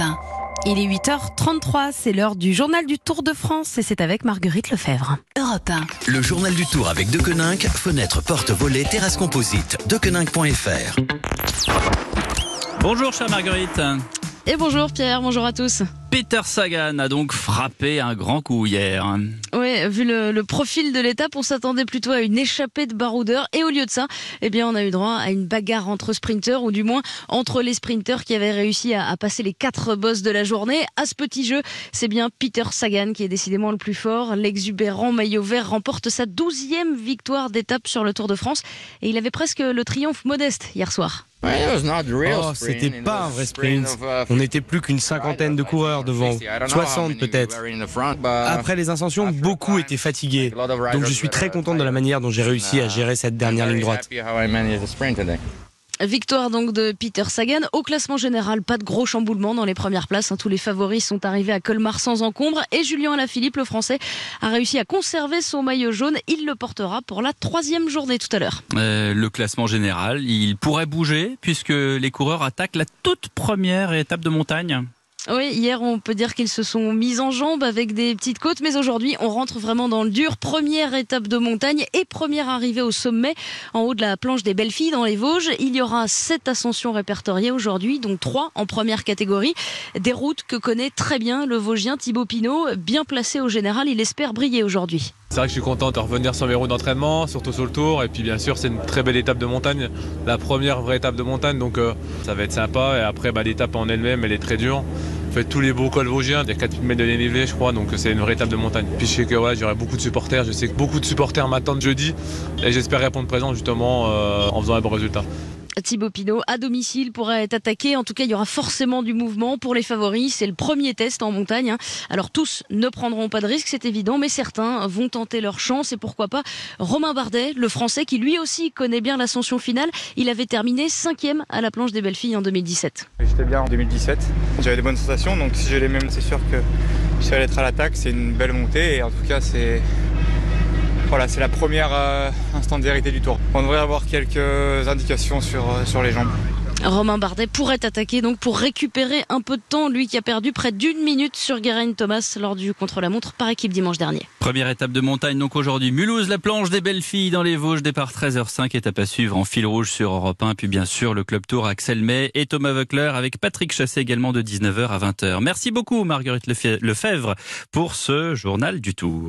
1. Il est 8h33, c'est l'heure du journal du Tour de France et c'est avec Marguerite Lefebvre. Europe 1. Le journal du Tour avec Deconinck, fenêtre, porte, volet, terrasse composite. Deconinck.fr. Bonjour chère Marguerite. Et bonjour Pierre, bonjour à tous. Peter Sagan a donc frappé un grand coup hier. Vu le, le profil de l'étape, on s'attendait plutôt à une échappée de baroudeurs. Et au lieu de ça, eh bien, on a eu droit à une bagarre entre sprinteurs, ou du moins entre les sprinteurs qui avaient réussi à, à passer les quatre bosses de la journée. À ce petit jeu, c'est bien Peter Sagan qui est décidément le plus fort. L'exubérant maillot vert remporte sa douzième victoire d'étape sur le Tour de France. Et il avait presque le triomphe modeste hier soir. Oh, c'était pas un vrai sprint. On n'était plus qu'une cinquantaine de coureurs devant, 60 peut-être. Après les ascensions, beaucoup étaient fatigués. Donc je suis très content de la manière dont j'ai réussi à gérer cette dernière ligne droite. Victoire donc de Peter Sagan. Au classement général, pas de gros chamboulements dans les premières places. Hein. Tous les favoris sont arrivés à Colmar sans encombre. Et Julien Alaphilippe, le français, a réussi à conserver son maillot jaune. Il le portera pour la troisième journée tout à l'heure. Euh, le classement général, il pourrait bouger puisque les coureurs attaquent la toute première étape de montagne. Oui, hier on peut dire qu'ils se sont mis en jambes avec des petites côtes, mais aujourd'hui on rentre vraiment dans le dur. Première étape de montagne et première arrivée au sommet en haut de la planche des Belles Filles dans les Vosges. Il y aura sept ascensions répertoriées aujourd'hui, dont trois en première catégorie. Des routes que connaît très bien le Vosgien Thibaut Pinot, bien placé au général, il espère briller aujourd'hui. C'est vrai que je suis content de revenir sur mes routes d'entraînement, surtout sur le tour. Et puis bien sûr, c'est une très belle étape de montagne, la première vraie étape de montagne, donc euh, ça va être sympa. Et après, bah, l'étape en elle-même, elle est très dure. Fait tous les beaux cols vosgiens, il y a 4000 mètres de dénivelé, je crois, donc c'est une vraie étape de montagne. Puis je sais que j'aurai beaucoup de supporters, je sais que beaucoup de supporters m'attendent jeudi, et j'espère répondre présent justement euh, en faisant un bon résultat. Thibaut Pinot à domicile pourrait être attaqué. En tout cas, il y aura forcément du mouvement pour les favoris. C'est le premier test en montagne. hein. Alors tous ne prendront pas de risque, c'est évident, mais certains vont tenter leur chance. Et pourquoi pas Romain Bardet, le Français, qui lui aussi connaît bien l'ascension finale. Il avait terminé cinquième à la planche des belles filles en 2017. J'étais bien en 2017. J'avais des bonnes sensations, donc si j'ai les mêmes, c'est sûr que je vais être à l'attaque. C'est une belle montée et en tout cas, c'est voilà, c'est la première euh, instant de vérité du tour. On devrait avoir quelques indications sur, euh, sur les jambes. Romain Bardet pourrait attaquer donc pour récupérer un peu de temps, lui qui a perdu près d'une minute sur Geraint Thomas lors du contre-la-montre par équipe dimanche dernier. Première étape de montagne donc aujourd'hui. Mulhouse, la planche des belles filles dans les Vosges, départ 13h05, étape à suivre en fil rouge sur Europe 1, puis bien sûr le club tour Axel May et Thomas Voeckler avec Patrick Chassé également de 19h à 20h. Merci beaucoup Marguerite Lefebvre pour ce journal du tour.